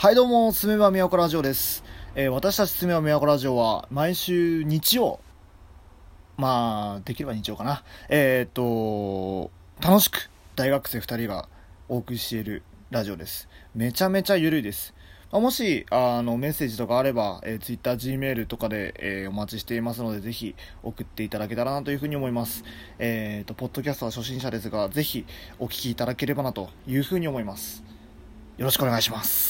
はいどうも、すめばみやこラジオです。えー私たちすめばみやこラジオは毎週日曜、まあ、できれば日曜かな。えーっと、楽しく大学生2人がお送りしているラジオです。めちゃめちゃゆるいです。まもし、あの、メッセージとかあれば、えー、Twitter、Gmail とかで、えーお待ちしていますので、ぜひ送っていただけたらなというふうに思います。えーっと、ポッドキャストは初心者ですが、ぜひお聞きいただければなというふうに思います。よろしくお願いします。